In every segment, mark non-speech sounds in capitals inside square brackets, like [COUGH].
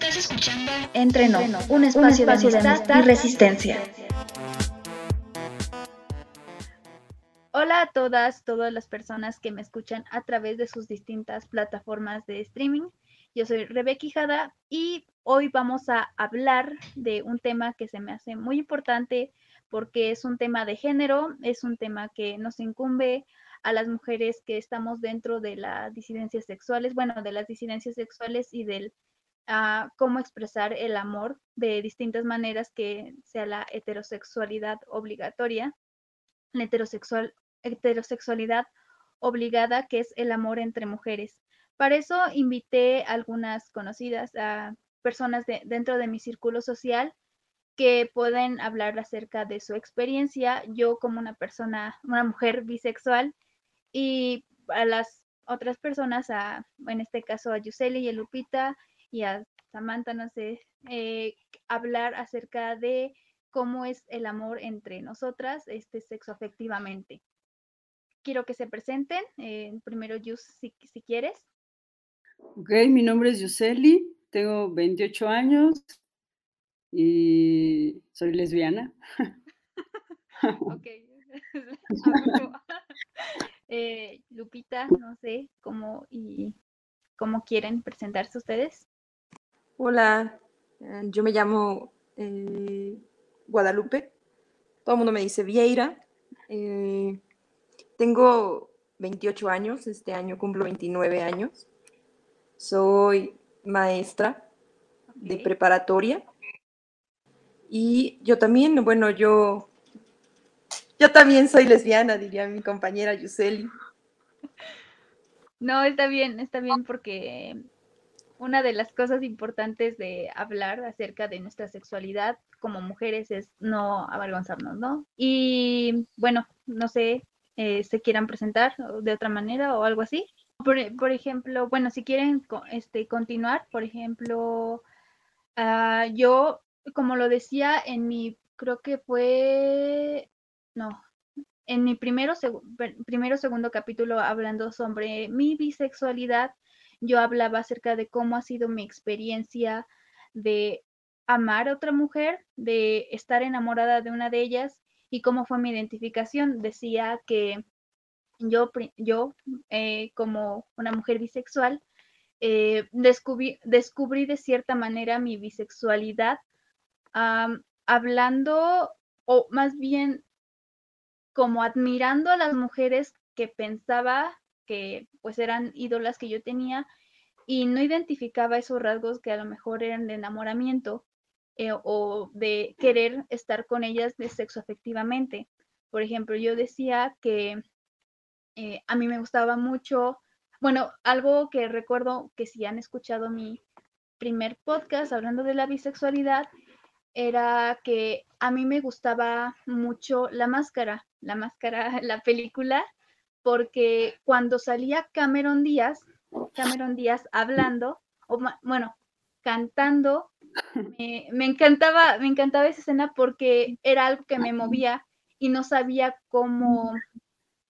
Estás escuchando Entreno, un espacio, de amistad y resistencia. Hola a todas, todas las personas que me escuchan a través de sus distintas plataformas de streaming. Yo soy Rebeca Quijada y hoy vamos a hablar de un tema que se me hace muy importante porque es un tema de género, es un tema que nos incumbe a las mujeres que estamos dentro de las disidencias sexuales, bueno, de las disidencias sexuales y del uh, cómo expresar el amor de distintas maneras que sea la heterosexualidad obligatoria, la heterosexual, heterosexualidad obligada, que es el amor entre mujeres. Para eso invité a algunas conocidas, a personas de, dentro de mi círculo social que pueden hablar acerca de su experiencia. Yo como una persona, una mujer bisexual, y a las otras personas, a, en este caso a Yuseli y a Lupita y a Samantha, no sé, eh, hablar acerca de cómo es el amor entre nosotras, este sexo afectivamente. Quiero que se presenten. Eh, primero, Yus, si, si, quieres. Ok, mi nombre es Yuseli, tengo 28 años y soy lesbiana. [LAUGHS] ok. [LAUGHS] Eh, Lupita, no sé cómo y cómo quieren presentarse ustedes. Hola, eh, yo me llamo eh, Guadalupe. Todo el mundo me dice Vieira. tengo 28 años, este año cumplo 29 años. Soy maestra de preparatoria. Y yo también, bueno, yo yo también soy lesbiana, diría mi compañera Yuseli. No, está bien, está bien porque una de las cosas importantes de hablar acerca de nuestra sexualidad como mujeres es no avergonzarnos, ¿no? Y bueno, no sé, eh, se quieran presentar de otra manera o algo así. Por, ejemplo, bueno, si quieren este, continuar, por ejemplo, uh, yo, como lo decía en mi, creo que fue no, en mi primero, primero segundo capítulo hablando sobre mi bisexualidad, yo hablaba acerca de cómo ha sido mi experiencia de amar a otra mujer, de estar enamorada de una de ellas y cómo fue mi identificación. Decía que yo, yo eh, como una mujer bisexual, eh, descubrí, descubrí, de cierta manera mi bisexualidad hablando, o más bien como admirando a las mujeres que pensaba que pues eran ídolas que yo tenía y no identificaba esos rasgos que a lo mejor eran de enamoramiento eh, o de querer estar con ellas de sexo afectivamente. Por ejemplo, yo decía que eh, a mí me gustaba mucho, bueno, algo que recuerdo que si han escuchado mi primer podcast hablando de la bisexualidad, era que a mí me gustaba mucho la máscara, la máscara, [LAUGHS] la película, porque cuando salía Cameron Díaz, Cameron Díaz hablando, o bueno, cantando, me, encantaba, me encantaba esa escena porque era algo que me movía y no sabía cómo,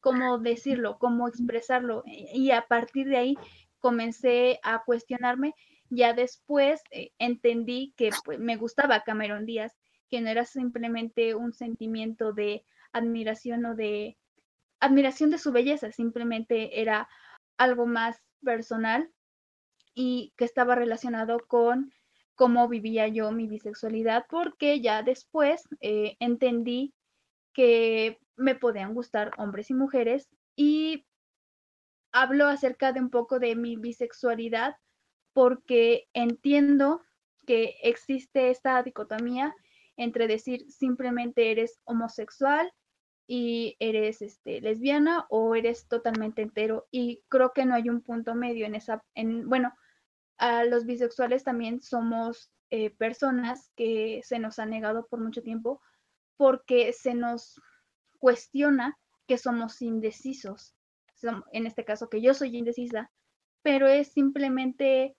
cómo decirlo, cómo expresarlo. Y a partir de ahí comencé a cuestionarme ya después eh, entendí que pues, me gustaba Cameron Díaz, que no era simplemente un sentimiento de admiración o de admiración de su belleza, simplemente era algo más personal y que estaba relacionado con cómo vivía yo mi bisexualidad, porque ya después eh, entendí que me podían gustar hombres y mujeres y hablo acerca de un poco de mi bisexualidad porque entiendo que existe esta dicotomía entre decir simplemente eres homosexual y eres este, lesbiana o eres totalmente entero. Y creo que no hay un punto medio en esa, en, bueno, a los bisexuales también somos eh, personas que se nos ha negado por mucho tiempo porque se nos cuestiona que somos indecisos. En este caso, que yo soy indecisa, pero es simplemente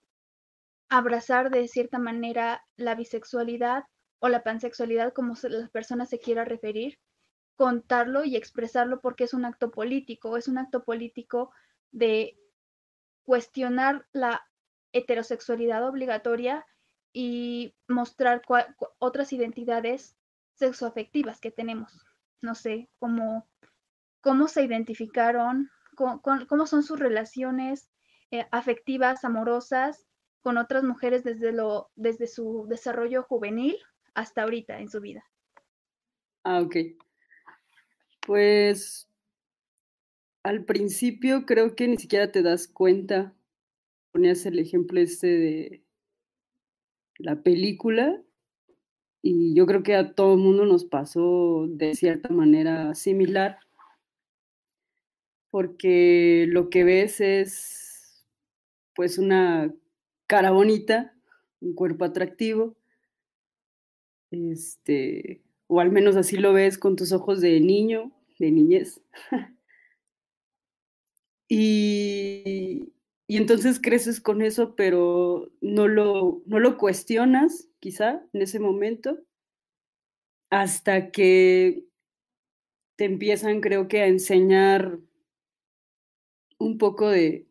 abrazar de cierta manera la bisexualidad o la pansexualidad, como la persona se quiera referir, contarlo y expresarlo porque es un acto político, es un acto político de cuestionar la heterosexualidad obligatoria y mostrar otras identidades sexoafectivas que tenemos. No sé, cómo, cómo se identificaron, cómo, son sus relaciones eh, afectivas, amorosas con otras mujeres desde, lo, desde su desarrollo juvenil hasta ahorita en su vida. Ah, ok. Pues al principio creo que ni siquiera te das cuenta. Ponías el ejemplo este de la película y yo creo que a todo el mundo nos pasó de cierta manera similar. Porque lo que ves es pues una cara bonita, un cuerpo atractivo, este, o al menos así lo ves con tus ojos de niño, de niñez. y, y, entonces creces con eso, pero no lo, no lo cuestionas, quizá, en ese momento, hasta que te empiezan, creo que, a enseñar un poco de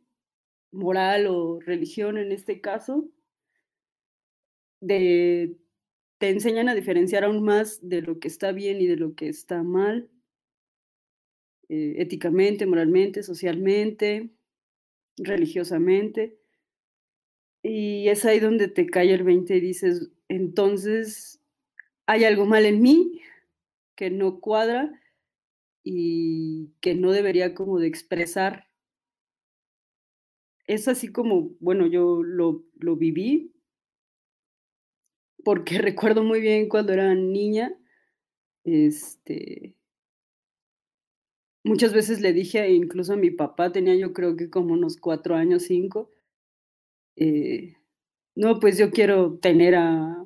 moral o religión en este caso, de, te enseñan a diferenciar aún más de lo que está bien y de lo que está mal, eh, éticamente, moralmente, socialmente, religiosamente. Y es ahí donde te cae el 20 y dices, entonces hay algo mal en mí que no cuadra y que no debería como de expresar es así como, bueno, yo lo, lo viví, porque [LAUGHS] recuerdo muy bien cuando era niña, este, muchas veces le dije, incluso a mi papá, tenía yo creo que como unos cuatro años, cinco, eh, no, pues yo quiero tener a,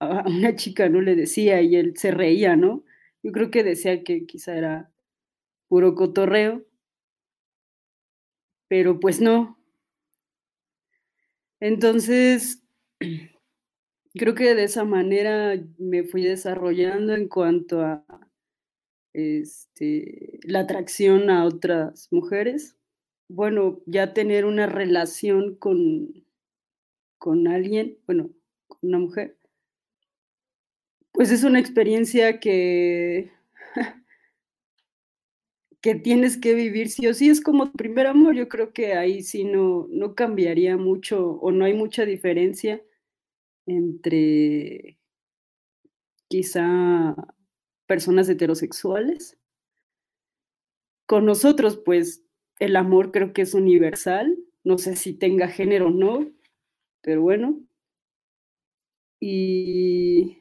a, una chica, ¿no? Le decía y él se reía, ¿no? Yo creo que decía que quizá era puro cotorreo, pero pues no. Entonces, [CLEARS THROAT] creo que de esa manera me fui desarrollando en cuanto a este, la atracción a otras mujeres. Bueno, ya tener una relación con, con alguien, bueno, con una mujer, pues es una experiencia que [LAUGHS] que tienes que vivir sí o sí, es como primer amor, yo creo que ahí sí no, no cambiaría mucho o no hay mucha diferencia entre quizá personas heterosexuales. Con nosotros, pues el amor creo que es universal, no sé si tenga género o no, pero bueno. Y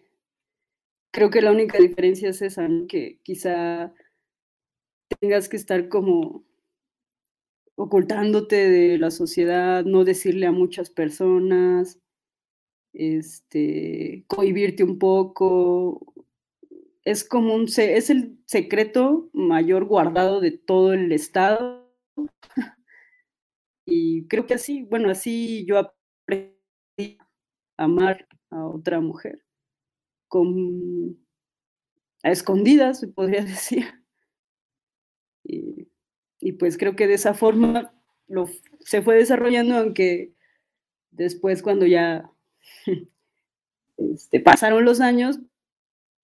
creo que la única diferencia es esa, que quizá tengas que estar como ocultándote de la sociedad, no decirle a muchas personas, este, cohibirte un poco. Es como un, es el secreto mayor guardado de todo el Estado. y creo que así, bueno, así yo aprendí a amar a otra mujer, con, a escondidas, se podría [LAUGHS] decir. Y, pues creo que de esa forma lo, se fue desarrollando, aunque después cuando ya [LAUGHS] este, pasaron los años,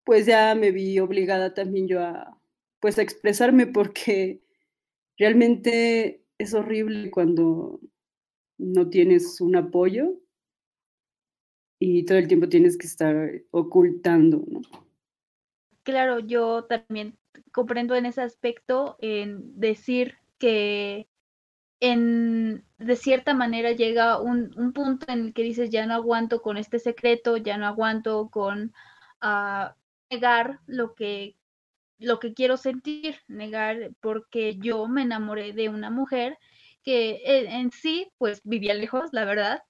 pues ya me vi obligada también yo a, pues a expresarme porque realmente es horrible cuando no tienes un apoyo y todo el tiempo tienes que estar ocultando, ¿no? Claro, yo también comprendo en ese aspecto en decir que en, de cierta manera llega un, un, punto en el que dices ya no aguanto con este secreto, ya no aguanto con uh, negar lo que, lo que quiero sentir, negar porque yo me enamoré de una mujer que en, en sí pues vivía lejos, la verdad,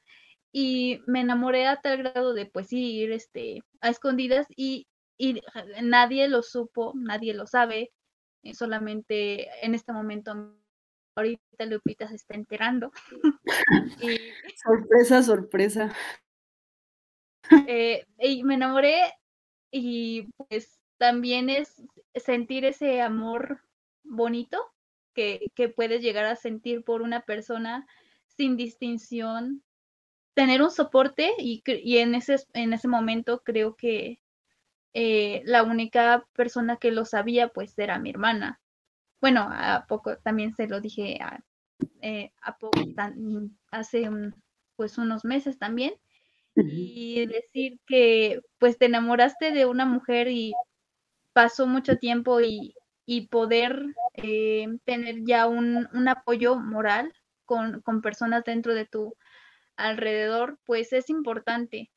y me enamoré a tal grado de pues ir este, a escondidas y y nadie lo supo, nadie lo sabe, eh, solamente en este momento ahorita Lupita se está enterando. [LAUGHS] Sorpresa, sorpresa. Eh, y me enamoré y pues también es sentir ese amor bonito que, que puedes llegar a sentir por una persona sin distinción tener un soporte y, en, ese, en ese momento creo que eh, la única persona que lo sabía pues era mi hermana. Bueno, a poco también se lo dije a, eh, a poco, hace pues unos meses también. Y decir que pues te enamoraste de una mujer y pasó mucho tiempo y, y poder eh, tener ya un, un apoyo moral con, con, personas dentro de tu alrededor, pues es importante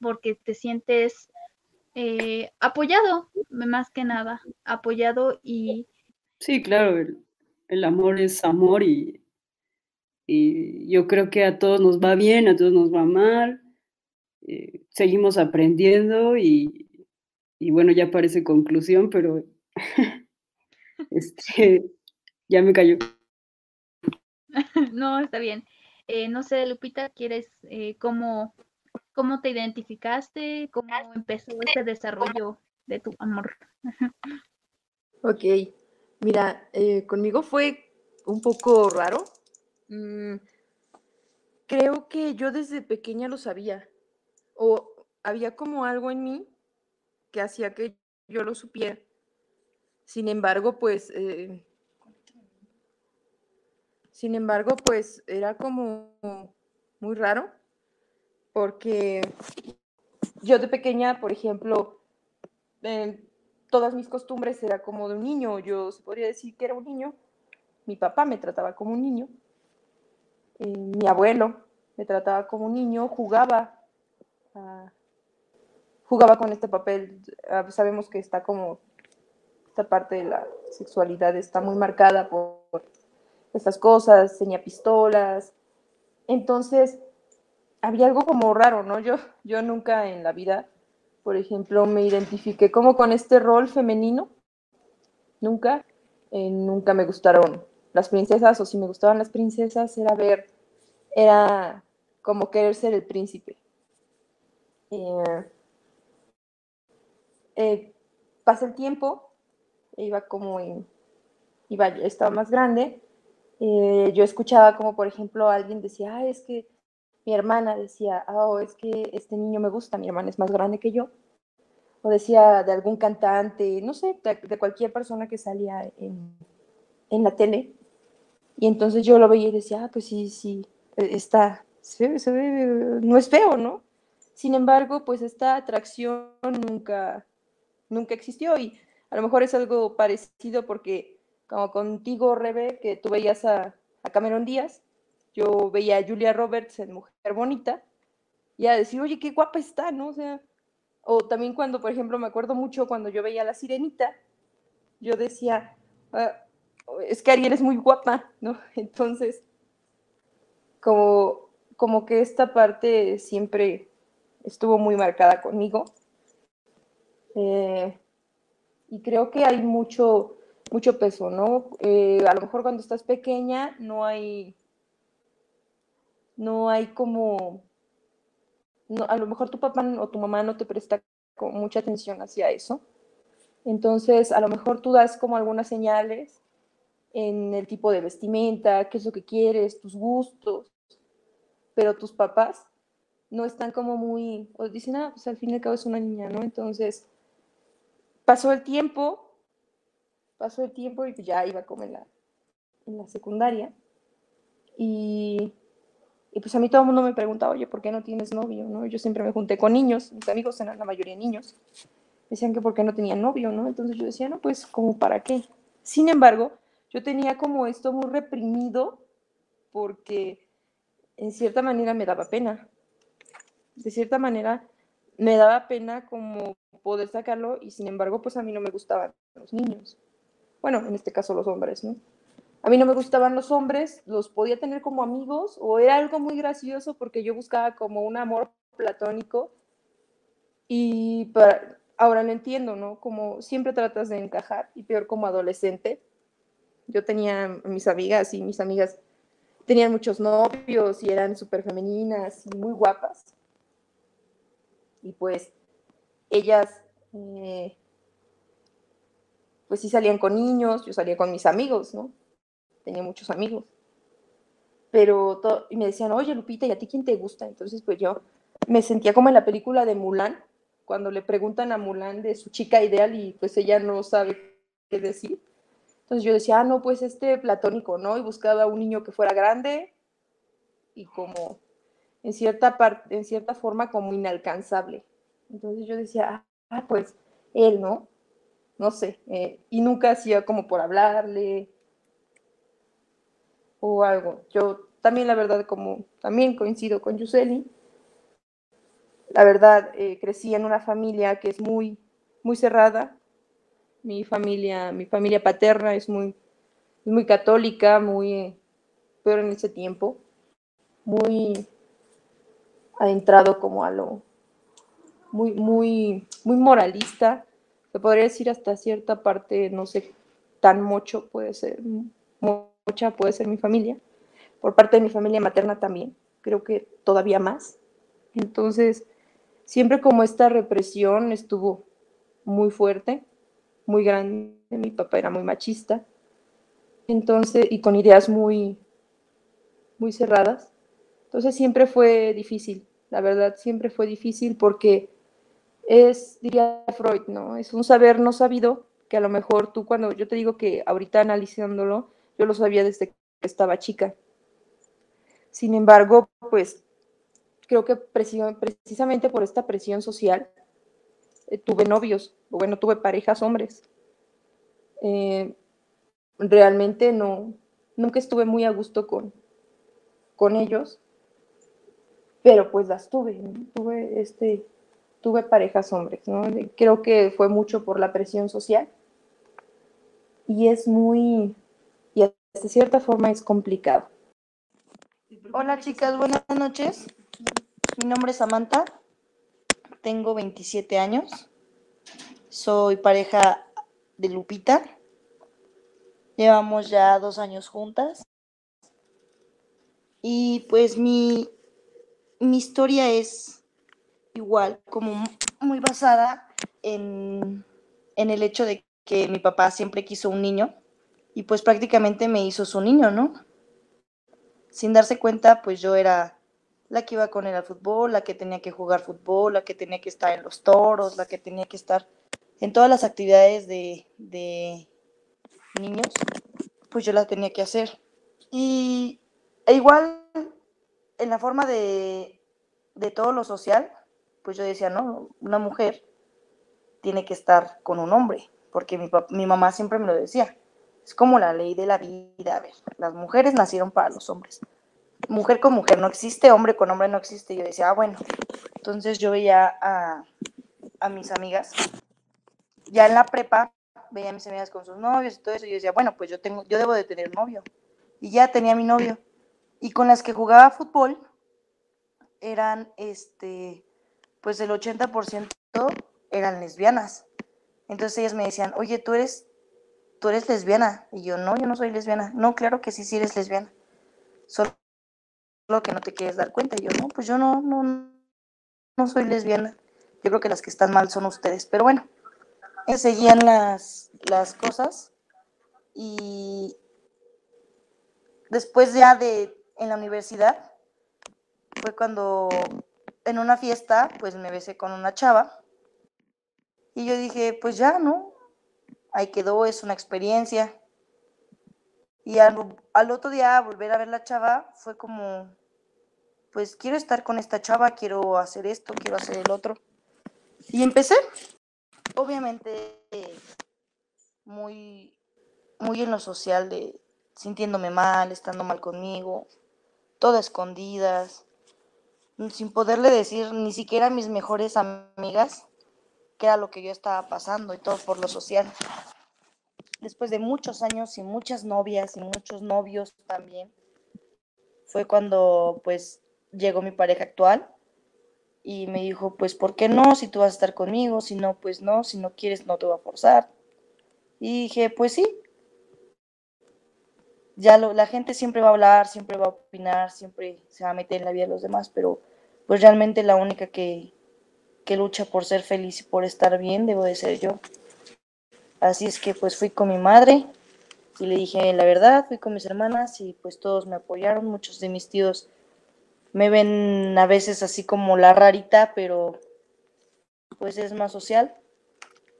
porque te sientes eh, apoyado, más que nada, apoyado y... Sí, claro, el, el amor es amor y, y, yo creo que a todos nos va bien, a todos nos va mal, eh, seguimos aprendiendo y, y, bueno, ya parece conclusión, pero [LAUGHS] este, ya me cayó. [LAUGHS] no, está bien. Eh, no sé, Lupita, ¿quieres eh, cómo, cómo te identificaste? ¿Cómo empezó ese desarrollo de tu amor? [LAUGHS] ok, mira, eh, conmigo fue un poco raro. Mm, creo que yo desde pequeña lo sabía. O había como algo en mí que hacía que yo lo supiera. Sin embargo, pues sin embargo, pues era como muy raro, porque yo de pequeña, por ejemplo, todas mis costumbres era como de un niño, yo se podría decir que era un niño, mi papá me trataba como un niño, eh, mi abuelo me trataba como un niño, jugaba, jugaba con este papel, ah, sabemos que está como, esta parte de la sexualidad está muy marcada por estas cosas, tenía pistolas. Entonces, había algo como raro, ¿no? Yo, yo nunca en la vida, por ejemplo, me identifiqué como con este rol femenino. Nunca. Eh, nunca me gustaron las princesas, o si me gustaban las princesas, era ver, era como querer ser el príncipe. Eh, eh, pasa el tiempo, iba como en, iba, estaba más grande, eh, yo escuchaba como, por ejemplo, alguien decía, ah, es que mi hermana decía, oh, es que este niño me gusta, mi hermana es más grande que yo. O decía de algún cantante, no sé, de, cualquier persona que salía en, en, la tele. Y entonces yo lo veía y decía, ah, pues sí, sí, e, está, se, no es feo, ¿no? Sin embargo, pues esta atracción nunca, nunca existió y a lo mejor es algo parecido porque como contigo, Rebe, que tú veías a, Cameron Díaz, yo veía a Julia Roberts en Mujer Bonita, y a decir, oye, qué guapa está, ¿no? O sea, también cuando, por ejemplo, me acuerdo mucho cuando yo veía a La Sirenita, yo decía, ah, es que Ariel es muy guapa, ¿no? [LAUGHS] Entonces, como, como que esta parte siempre estuvo muy marcada conmigo. Eh, y creo que hay mucho, mucho peso, ¿no? Eh, a lo mejor cuando estás pequeña no hay, no hay como, a lo mejor tu papá o tu mamá no te presta mucha atención hacia eso. Entonces, a lo mejor tú das como algunas señales en el tipo de vestimenta, qué es lo que quieres, tus gustos, pero tus papás no están como muy, o dicen, ah, pues al fin y al cabo es una niña, ¿no? Entonces, pasó el tiempo, pasó el tiempo y ya iba como en la, en la secundaria. Y, y, pues a mí todo el mundo me preguntaba, oye, ¿por qué no tienes novio? ¿no? Yo siempre me junté con niños, mis amigos eran la mayoría niños. Decían que por qué no tenía novio, ¿no? Entonces yo decía, no, pues como para qué. Sin embargo, yo tenía como esto muy reprimido porque en cierta manera me daba pena. De cierta manera me daba pena como poder sacarlo y sin embargo pues a mí no me gustaban los niños bueno, en este caso los hombres, ¿no? A mí no me gustaban los hombres, los podía tener como amigos o era algo muy gracioso porque yo buscaba como un amor platónico y para, ahora lo entiendo, ¿no? Como siempre tratas de encajar y peor como adolescente. Yo tenía mis amigas y mis amigas tenían muchos novios y eran súper femeninas y muy guapas. Y pues ellas eh, pues sí salían con niños, yo salía con mis amigos, ¿no? Tenía muchos amigos. pero y me decían, oye Lupita, ¿y a ti quién te gusta? Entonces pues yo me sentía como en la película de Mulan, cuando le preguntan a Mulan de su chica ideal y pues ella no sabe qué decir. Entonces yo decía, ah, no, pues este platónico, ¿no? Y buscaba un niño que fuera grande y como en cierta parte, en cierta forma como inalcanzable. Entonces yo decía, ah, pues él, ¿no? No sé, eh, y nunca hacía como por hablarle o algo. Yo también, la verdad, como también coincido con Yuseli, la verdad, eh, crecí en una familia que es muy, muy cerrada. Mi familia, mi familia paterna es muy, muy católica, muy, pero en ese tiempo, muy adentrado como a lo, muy, muy, muy moralista. Se podría decir hasta cierta parte, no sé, tan mucho puede ser, mucha puede ser mi familia. Por parte de mi familia materna también, creo que todavía más. Entonces, siempre como esta represión estuvo muy fuerte, muy grande. Mi papá era muy machista. Entonces, y con ideas muy, muy cerradas. Entonces siempre fue difícil, la verdad, siempre fue difícil porque es, diría Freud, ¿no? Es un saber no sabido que a lo mejor tú cuando, yo te digo que ahorita analizándolo, yo lo sabía desde que estaba chica. Sin embargo, pues creo que precisamente por esta presión social, eh, tuve novios, bueno, tuve parejas hombres. Eh, realmente no, nunca estuve muy a gusto con, con ellos, pero pues las tuve, tuve, este, tuve parejas hombres, ¿no? Creo que fue mucho por la presión social y es muy, y de cierta forma es complicado. Hola chicas, buenas noches. Mi nombre es Samantha, tengo 27 años, soy pareja de Lupita, llevamos ya dos años juntas y pues mi, mi historia es igual, como muy basada en, en el hecho de que mi papá siempre quiso un niño y pues prácticamente me hizo su niño, ¿no? Sin darse cuenta, pues yo era la que iba con él al fútbol, la que tenía que jugar fútbol, la que tenía que estar en los toros, la que tenía que estar en todas las actividades de, niños, pues yo la tenía que hacer. Y e igual en la forma de, de todo lo social, pues yo decía, no, una mujer tiene que estar con un hombre, porque mi, mi mamá siempre me lo decía. Es como la ley de la vida. A ver, las mujeres nacieron para los hombres mujer con mujer no existe, hombre con hombre no existe. Yo decía, ah, bueno. Entonces yo veía a, mis amigas, ya en la prepa, veía a mis amigas con sus novios y todo eso. Y yo decía, bueno, pues yo, tengo, yo debo de tener novio. Y ya tenía mi novio. Y con las que jugaba fútbol, eran, este, pues el 80% eran lesbianas. Entonces ellas me decían, oye, tú eres, tú eres lesbiana. Y yo, no, yo no soy lesbiana. No, claro que sí, sí eres lesbiana. Solo lo que no te quieres dar cuenta. Y yo, no, pues yo no, no, no soy lesbiana. Yo creo que las que están mal son ustedes. Pero bueno, seguían las, las cosas y después ya de en la universidad fue cuando en una fiesta pues me besé con una chava. Y yo dije pues ya no ahí quedó es una experiencia. Y al, al, otro día volver a ver la chava fue como, pues quiero estar con esta chava, quiero hacer esto, quiero hacer el otro. Y empecé, obviamente, muy, muy en lo social de sintiéndome mal, estando mal conmigo, todas escondidas, sin poderle decir ni siquiera a mis mejores amigas qué era lo que yo estaba pasando y todo por lo social después de muchos años y muchas novias y muchos novios también, fue cuando pues llegó mi pareja actual y me dijo, pues, ¿por qué no? Si tú vas a estar conmigo, si no, pues no, si no quieres, no te voy a forzar. Y dije, pues sí. Ya lo, la gente siempre va a hablar, siempre va a opinar, siempre se va a meter en la vida de los demás, pero pues realmente la única que, que lucha por ser feliz y por estar bien debo de ser yo. Así es que pues fui con mi madre Y le dije la verdad, fui con mis hermanas y pues todos me apoyaron, muchos de mis tíos me ven a veces así como la rarita, pero pues es más social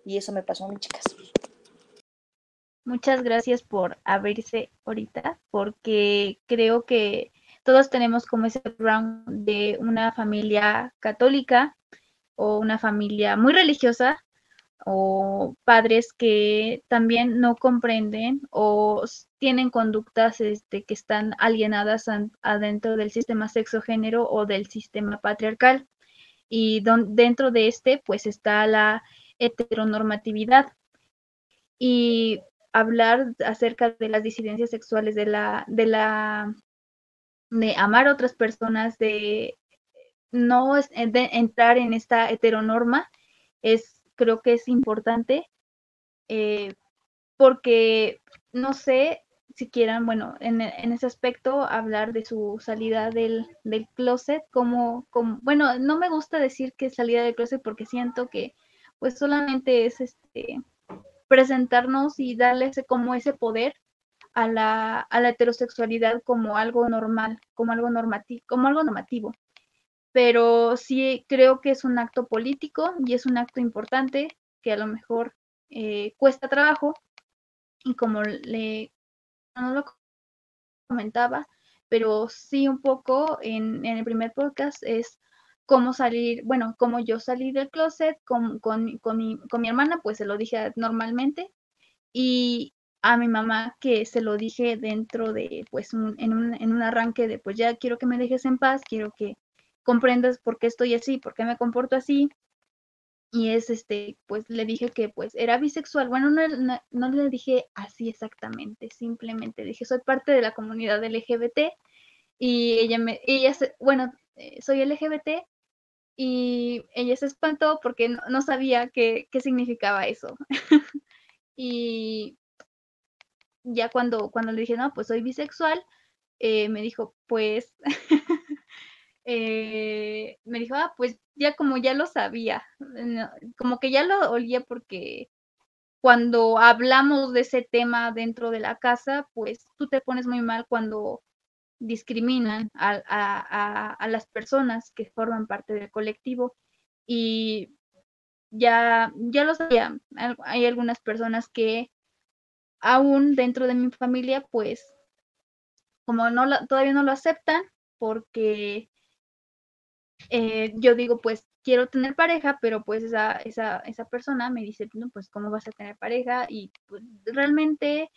y eso me pasó a mis chicas. Muchas gracias por abrirse ahorita, porque creo que todos tenemos como ese background de una familia católica o una familia muy religiosa o padres que también no comprenden o tienen conductas este, que están alienadas adentro del sistema sexogénero o del sistema patriarcal. Y dentro de este, pues está la heteronormatividad. Y hablar acerca de las disidencias sexuales, de la, de la, de amar a otras personas, de no de entrar en esta heteronorma, es, creo que es importante, eh, porque no sé si quieran, bueno, en, en, ese aspecto, hablar de su salida del, del closet, como, como, bueno, no me gusta decir que salida del closet porque siento que pues solamente es este presentarnos y darle ese, como ese poder a la, a la heterosexualidad como algo normal, como algo normativo, como algo normativo. Pero sí creo que es un acto político y es un acto importante que a lo mejor eh, cuesta trabajo y como le no lo comentaba, pero sí un poco en, en el primer podcast es cómo salir, bueno, cómo yo salí del closet con, con, con, mi, con mi hermana, pues se lo dije normalmente, y a mi mamá que se lo dije dentro de, pues, un, en, un, en un arranque de, pues ya quiero que me dejes en paz, quiero que comprendas por qué estoy así, por qué me comporto así, y es este, pues le dije que pues era bisexual. Bueno, no, no, no, le dije así exactamente, simplemente dije soy parte de la comunidad LGBT y ella me, ella, bueno, eh, soy LGBT y ella se espantó porque no, sabía qué, qué, significaba eso. [LAUGHS] y ya cuando, cuando le dije, no, pues soy bisexual, eh, me dijo, pues, [LAUGHS] eh, me dijo, ah, pues ya como ya lo sabía, como que ya lo olía porque cuando hablamos de ese tema dentro de la casa, pues tú te pones muy mal cuando discriminan a, las personas que forman parte del colectivo y ya, ya lo sabía, hay algunas personas que aún dentro de mi familia, pues como no todavía no lo aceptan porque eh, yo digo, pues quiero tener pareja, pero pues esa, esa, esa persona me dice, no, pues cómo vas a tener pareja y pues, realmente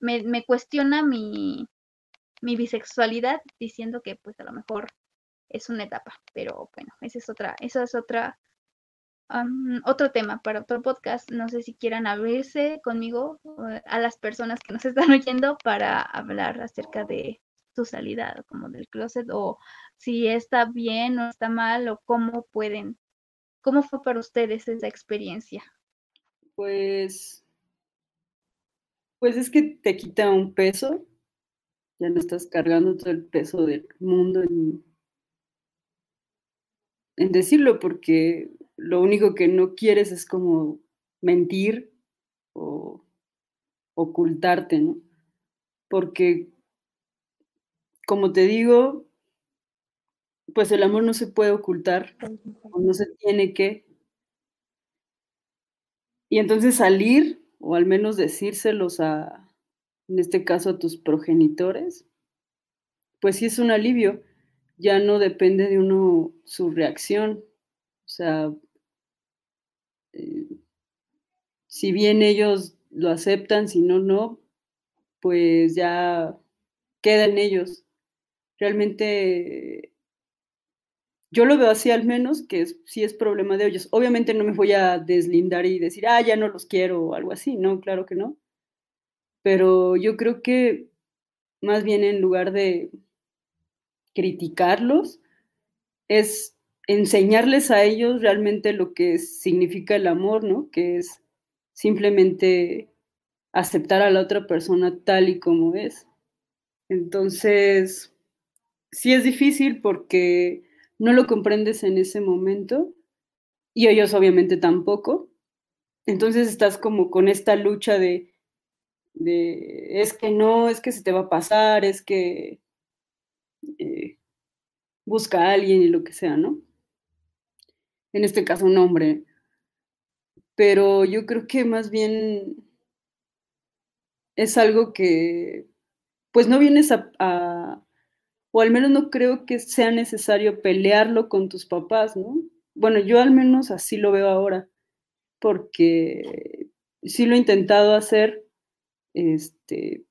me, me cuestiona mi, mi bisexualidad diciendo que pues a lo mejor es una etapa, pero bueno, esa es otra, esa es otra, otro tema para otro podcast. No sé si quieran abrirse conmigo a las personas que nos [LAUGHS] están oyendo para hablar acerca de su salida como del closet o si está bien o está mal o cómo pueden, cómo fue para ustedes esa experiencia. Pues, pues es que te quita un peso ya no estás cargando todo el peso del mundo en, decirlo, porque lo único que no quieres es como mentir o ocultarte, ¿no? Porque, como te digo, pues el amor no se puede ocultar, no se tiene que. Y entonces salir, o al menos decírselos a, en este caso a tus progenitores, pues sí es un alivio, ya no depende de uno su reacción, o sea, eh, si bien ellos lo aceptan, si no, no, pues ya queda en ellos. Realmente yo lo veo así al menos, que es, sí es problema de ellos. Obviamente no me voy a deslindar y decir, ah, ya no los quiero o algo así, no, claro que no pero yo creo que más bien en lugar de criticarlos, es enseñarles a ellos realmente lo que significa el amor, ¿no? Que es simplemente aceptar a la otra persona tal y como es. Entonces, sí es difícil porque no lo comprendes en ese momento y ellos obviamente tampoco. Entonces estás como con esta lucha de de es que no, es que se te va a pasar, es que eh, busca a alguien y lo que sea, ¿no? En este caso un hombre. Pero yo creo que más bien es algo que pues no vienes a, o al menos no creo que sea necesario pelearlo con tus papás, ¿no? Bueno, yo al menos así lo veo ahora, porque sí lo he intentado hacer, este,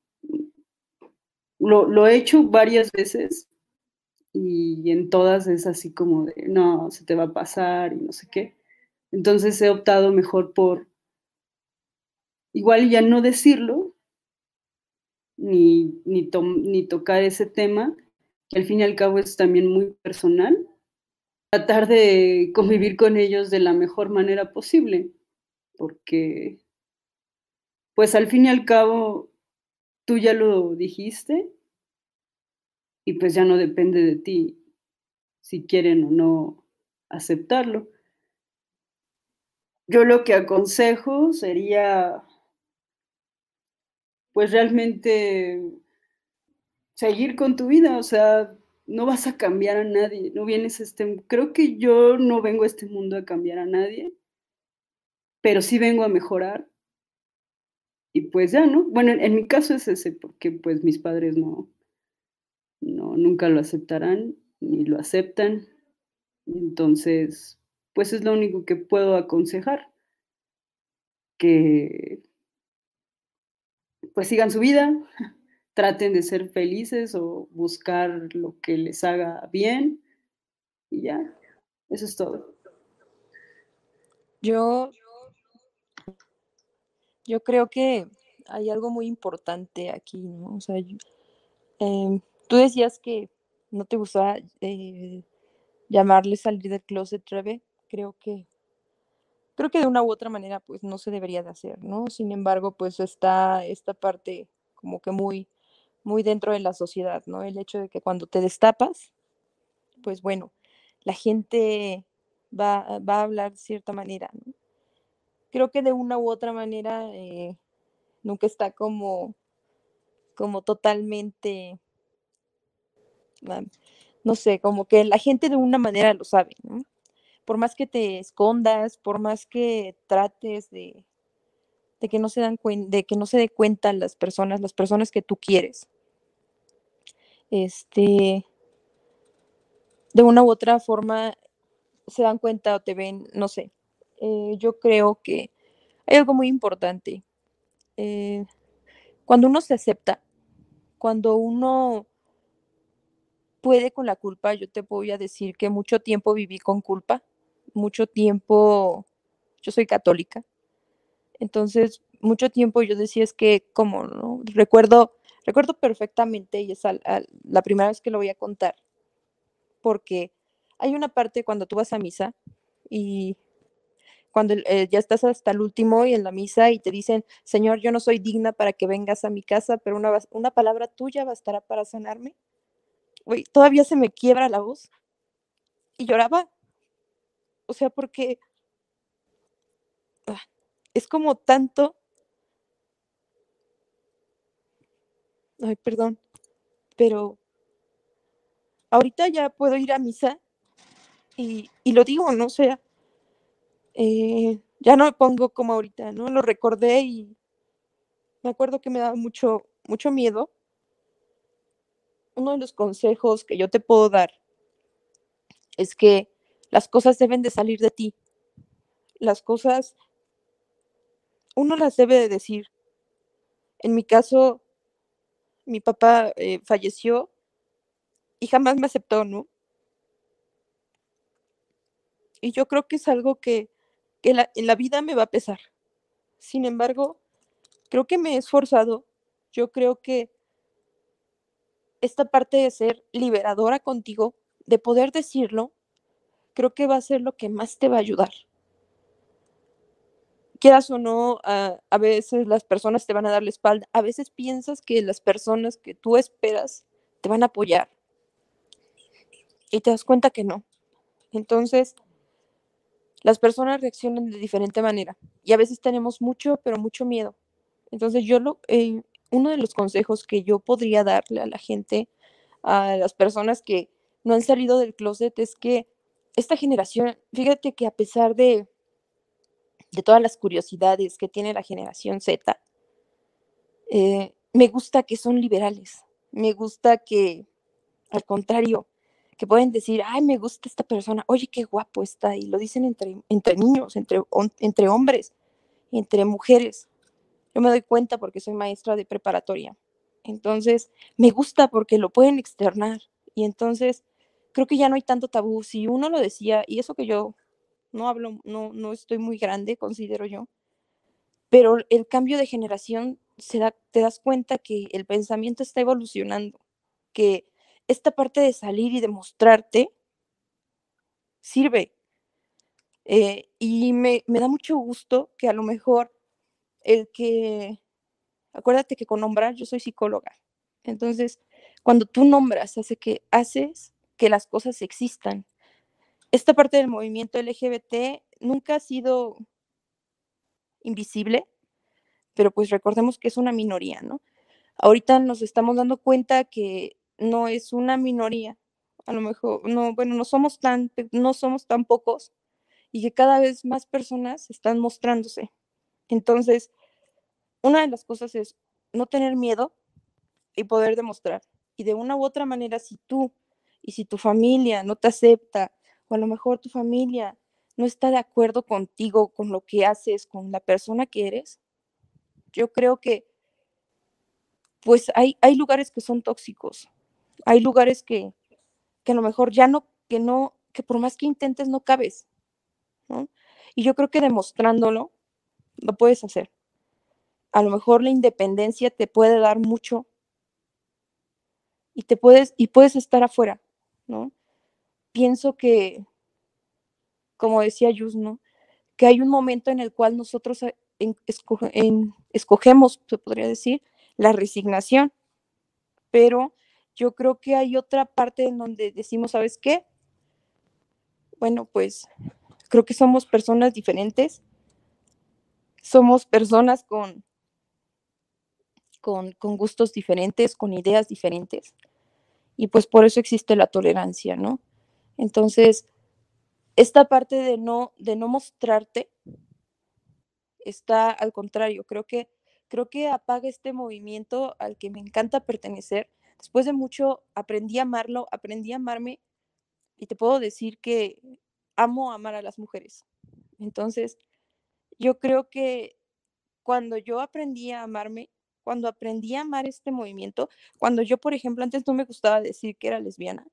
lo, lo he hecho varias veces y en todas es así como de, no, se te va a pasar y no sé qué. Entonces he optado mejor por igual ya no decirlo, ni, ni, ni tocar ese tema, que al fin y al cabo es también muy personal, tratar de convivir con ellos de la mejor manera posible, porque pues al fin y al cabo tú ya lo dijiste y pues ya no depende de ti si quieren o no aceptarlo. Yo lo que aconsejo sería pues realmente seguir con tu vida, o sea, no vas a cambiar a nadie, no vienes a este, creo que yo no vengo a este mundo a cambiar a nadie, pero sí vengo a mejorar. Y pues ya, ¿no? Bueno, en, mi caso es ese, porque pues mis padres no, no, nunca lo aceptarán, ni lo aceptan. Entonces, pues es lo único que puedo aconsejar, que pues sigan su vida, [LAUGHS] traten de ser felices o buscar lo que les haga bien y ya, eso es todo. Yo, yo creo que hay algo muy importante aquí, ¿no? O sea, em, tú decías que no te gustaba eh, llamarle salir del closet, Treve. Creo que creo que de una u otra manera pues no se debería de hacer, ¿no? Sin embargo, pues está esta parte como que muy, muy dentro de la sociedad, ¿no? El hecho de que cuando te destapas, pues bueno, la gente va, va a hablar de cierta manera, ¿no? Creo que de una u otra manera eh, nunca está como, como totalmente, no sé, como que la gente de una manera lo sabe, ¿no? por más que te escondas, por más que trates de, que no se dan de que no se dé cuenta las personas, las personas que tú quieres. Este, de una u otra forma se dan cuenta o te ven, no sé. Eh, yo creo que hay algo muy importante. Eh, cuando uno se acepta, cuando uno puede con la culpa, yo te voy a decir que mucho tiempo viví con culpa mucho tiempo, yo soy católica, entonces mucho tiempo yo decía es que, como, ¿no? Recuerdo, recuerdo perfectamente y es la primera vez que lo voy a contar, porque hay una parte cuando tú vas a misa y cuando eh, ya estás hasta el último y en la misa y te dicen, Señor, yo no soy digna para que vengas a mi casa, pero una, una palabra tuya bastará para sanarme. todavía se me quiebra la voz. Y lloraba, o sea, porque ah, es como tanto... Ay, perdón, pero ahorita ya puedo ir a misa y, lo digo, ¿no? O sea, eh, ya no me pongo como ahorita, ¿no? Lo recordé y me acuerdo que me daba mucho, mucho miedo. Uno de los consejos que yo te puedo dar es que las cosas deben de salir de ti. Las cosas, uno las debe de decir. En mi caso, mi papá eh, falleció y jamás me aceptó, ¿no? Y yo creo que es algo que, en la vida me va a pesar. Sin embargo, creo que me he esforzado. Yo creo que esta parte de ser liberadora contigo, de poder decirlo, creo que va a ser lo que más te va a ayudar. Quieras o no, a, veces las personas te van a dar la espalda, a veces piensas que las personas que tú esperas te van a apoyar y te das cuenta que no. Entonces, las personas reaccionan de diferente manera y a veces tenemos mucho, pero mucho miedo. Entonces yo lo, eh, uno de los consejos que yo podría darle a la gente, a las personas que no han salido del closet, es que esta generación, fíjate que a pesar de, de todas las curiosidades que tiene la generación Z, eh, me gusta que son liberales, me gusta que, al contrario, que pueden decir, ay, me gusta esta persona, oye, qué guapo está, y lo dicen entre, entre niños, entre, entre hombres, entre mujeres. Yo me doy cuenta porque soy maestra de preparatoria. Entonces, me gusta porque lo pueden externar. Y entonces, creo que ya no hay tanto tabú. Si uno lo decía, y eso que yo no hablo, no, no estoy muy grande, considero yo, pero el cambio de generación te das cuenta que el pensamiento está evolucionando, que esta parte de salir y de mostrarte sirve. Eh, y me, me da mucho gusto que a lo mejor el que, acuérdate que con nombrar yo soy psicóloga, entonces cuando tú nombras, hace que haces que las cosas existan. Esta parte del movimiento LGBT nunca ha sido invisible, pero pues recordemos que es una minoría, ¿no? Ahorita nos estamos dando cuenta que no es una minoría, a lo mejor, no, bueno, no somos tan, no somos tan pocos y que cada vez más personas están mostrándose. Entonces, una de las cosas es no tener miedo y poder demostrar. Y de una u otra manera, si tú y si tu familia no te acepta, o a lo mejor tu familia no está de acuerdo contigo, con lo que haces, con la persona que eres, yo creo que pues hay, hay lugares que son tóxicos, hay lugares que, que a lo mejor ya no, que no, que por más que intentes no cabes. Y yo creo que demostrándolo, lo puedes hacer. A lo mejor la independencia te puede dar mucho y te puedes, y puedes estar afuera, ¿no? Pienso que, como decía Yus, ¿no? Que hay un momento en el cual nosotros eh, escogemos, se podría decir, la resignación, pero yo creo que hay otra parte en donde decimos, ¿sabes qué? Bueno, pues creo que somos personas diferentes, somos personas con, con, con gustos diferentes, con ideas diferentes, y pues por eso existe la tolerancia, ¿no? Entonces, esta parte de no, de no mostrarte está al contrario, creo que, creo que apaga este movimiento al que me encanta pertenecer. Después de mucho aprendí a amarlo, aprendí a amarme y te puedo decir que amo amar a las mujeres. Entonces, yo creo que cuando yo aprendí a amarme, cuando aprendí a amar este movimiento, cuando yo, por ejemplo, antes no me gustaba decir que era lesbiana,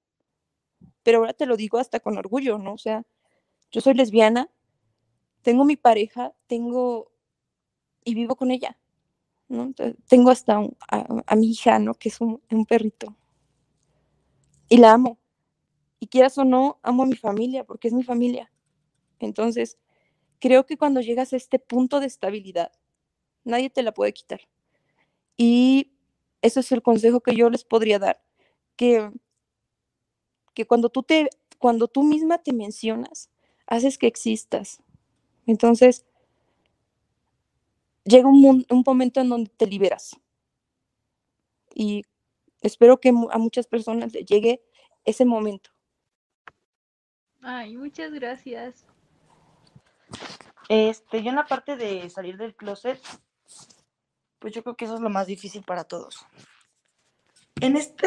pero ahora te lo digo hasta con orgullo, ¿no? O sea, yo soy lesbiana, tengo mi pareja, tengo y vivo con ella, tengo hasta a, mi hija, ¿no? Que es un, un perrito. Y la amo. Y quieras o no, amo a mi familia porque es mi familia. Entonces, creo que cuando llegas a este punto de estabilidad, nadie te la puede quitar. Y ese es el consejo que yo les podría dar, que, que cuando, tú te, cuando tú misma te mencionas, haces que existas. Entonces, llega un, un momento en donde te liberas. Y espero que a muchas personas les llegue ese momento. Ay, muchas gracias. Este, yo en la parte de salir del closet, pues yo creo que eso es lo más difícil para todos. En esto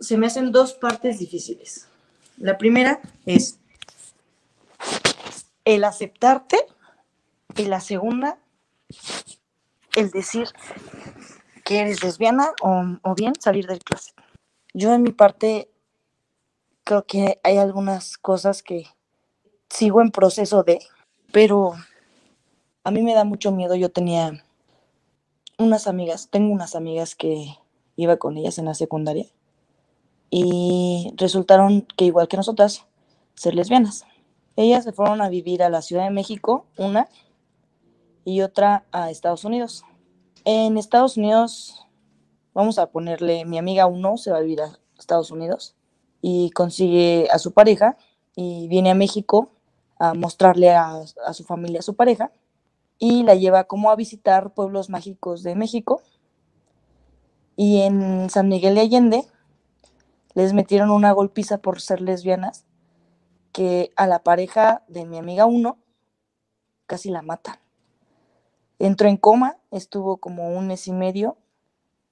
se me hacen dos partes difíciles. La primera es el aceptarte y la segunda, el decir que eres lesbiana o, bien salir del closet. Yo en mi parte creo que hay algunas cosas que sigo en proceso de, pero a mí me da mucho miedo. Yo tenía unas amigas, tengo unas amigas que iba con ellas en la secundaria y resultaron que igual que nosotras, ser lesbianas. Ellas se fueron a vivir a la Ciudad de México, una, y otra a Estados Unidos. En Estados Unidos, vamos a ponerle, mi amiga uno se va a vivir a Estados Unidos y consigue a su pareja y viene a México a mostrarle a, a su familia a su pareja y la lleva como a visitar pueblos mágicos de México. Y en San Miguel de Allende les metieron una golpiza por ser lesbianas que a la pareja de mi amiga uno casi la matan. Entró en coma, estuvo como un mes y medio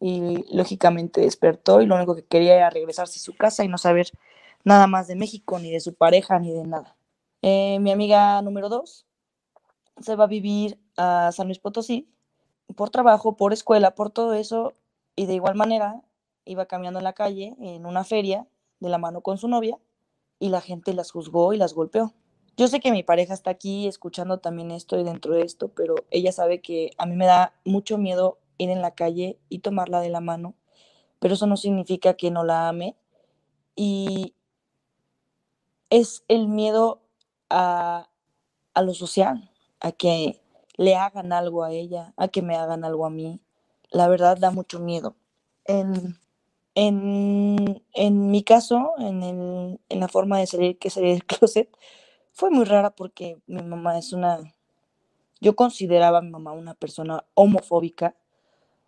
y lógicamente despertó y lo único que quería era regresarse a su casa y no saber nada más de México, ni de su pareja, ni de nada. Eh, mi amiga número dos se va a vivir a San Luis Potosí por trabajo, por escuela, por todo eso y de igual manera iba caminando en la calle en una feria de la mano con su novia y la gente las juzgó y las golpeó. Yo sé que mi pareja está aquí escuchando también esto y dentro de esto, pero ella sabe que a mí me da mucho miedo ir en la calle y tomarla de la mano, pero eso no significa que no la ame. Y es el miedo a, a lo social, a que le hagan algo a ella, a que me hagan algo a mí. La verdad da mucho miedo. En, en, en mi caso, en, el, en la forma de salir que salí del [LAUGHS] closet, fue muy rara porque mi mamá es una, yo consideraba a mi mamá una persona homofóbica,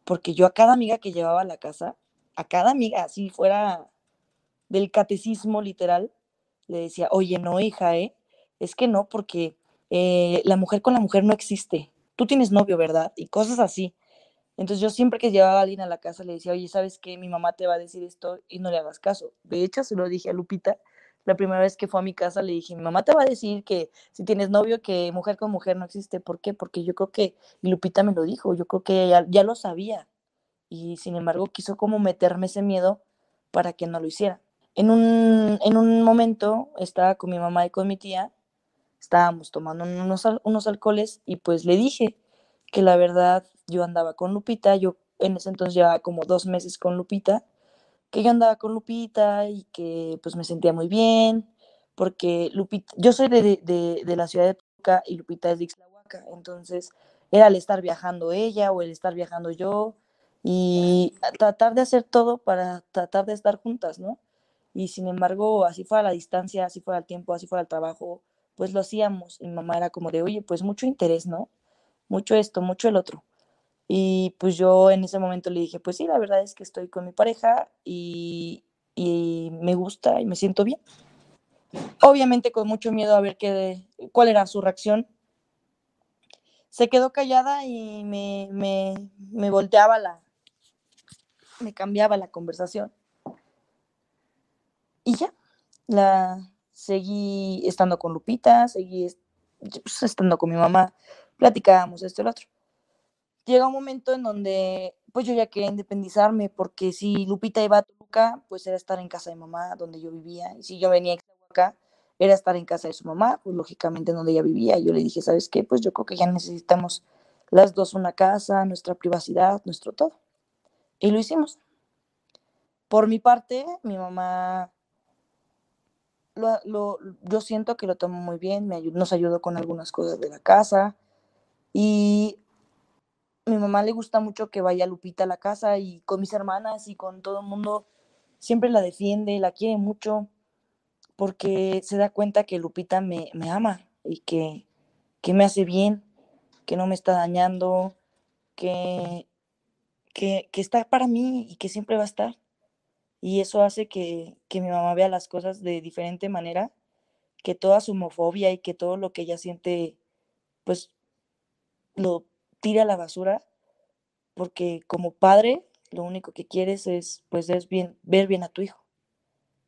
porque yo a cada amiga que llevaba a la casa, a cada amiga, así fuera del catecismo literal, le decía, oye, no, hija, ¿eh? Es que no, porque eh, la mujer con la mujer no existe. Tú tienes novio, ¿verdad? Y cosas así. Entonces yo siempre que llevaba a alguien a la casa le decía, oye, ¿sabes qué? Mi mamá te va a decir esto y no le hagas caso. De hecho, se lo dije a Lupita la primera vez que fue a mi casa le dije, mi mamá te va a decir que si tienes novio, que mujer con mujer no existe. ¿Por qué? Porque yo creo que, y Lupita me lo dijo, yo creo que ella ya, lo sabía. Y sin embargo quiso como meterme ese miedo para que no lo hiciera. En un, en un momento estaba con mi mamá y con mi tía, estábamos tomando unos, unos alcoholes y pues le dije que la verdad yo andaba con Lupita, yo en ese entonces llevaba como dos meses con Lupita que yo andaba con Lupita y que pues me sentía muy bien, porque Lupita, yo soy de, de, la ciudad de Toluca y Lupita es de Ixtlahuaca, entonces era el estar viajando ella o el estar viajando yo y tratar de hacer todo para tratar de estar juntas, ¿no? Y sin embargo, así fuera la distancia, así fuera el tiempo, así fuera el trabajo, pues lo hacíamos. Y mamá era como de, oye, pues mucho interés, ¿no? Mucho esto, mucho el otro. Y pues yo en ese momento le dije, pues sí, la verdad es que estoy con mi pareja y, me gusta y me siento bien. Obviamente con mucho miedo a ver qué, cuál era su reacción. Se quedó callada y me, me, me volteaba la, me cambiaba la conversación. Y ya, la seguí estando con Lupita, seguí pues, estando con mi mamá, platicábamos esto y lo otro llega un momento en donde pues yo ya quería independizarme, porque si Lupita iba a Toluca, pues era estar en casa de mamá, donde yo vivía, y si yo venía acá, era estar en casa de su mamá, pues lógicamente donde ella vivía. Yo le dije, ¿sabes qué? Pues yo creo que ya necesitamos las dos una casa, nuestra privacidad, nuestro todo. Y lo hicimos. Por mi parte, mi mamá, lo, yo siento que lo tomó muy bien, nos ayudó con algunas cosas de la casa. Y mi mamá le gusta mucho que vaya Lupita a la casa y con mis hermanas y con todo el mundo siempre la defiende, la quiere mucho, porque se da cuenta que Lupita me, ama y que, me hace bien, que no me está dañando, que, que, está para mí y que siempre va a estar. Y eso hace que, que mi mamá vea las cosas de diferente manera, que toda su homofobia y que todo lo que ella siente, pues lo tira a la basura, porque como padre lo único que quieres es pues es bien, ver bien a tu hijo.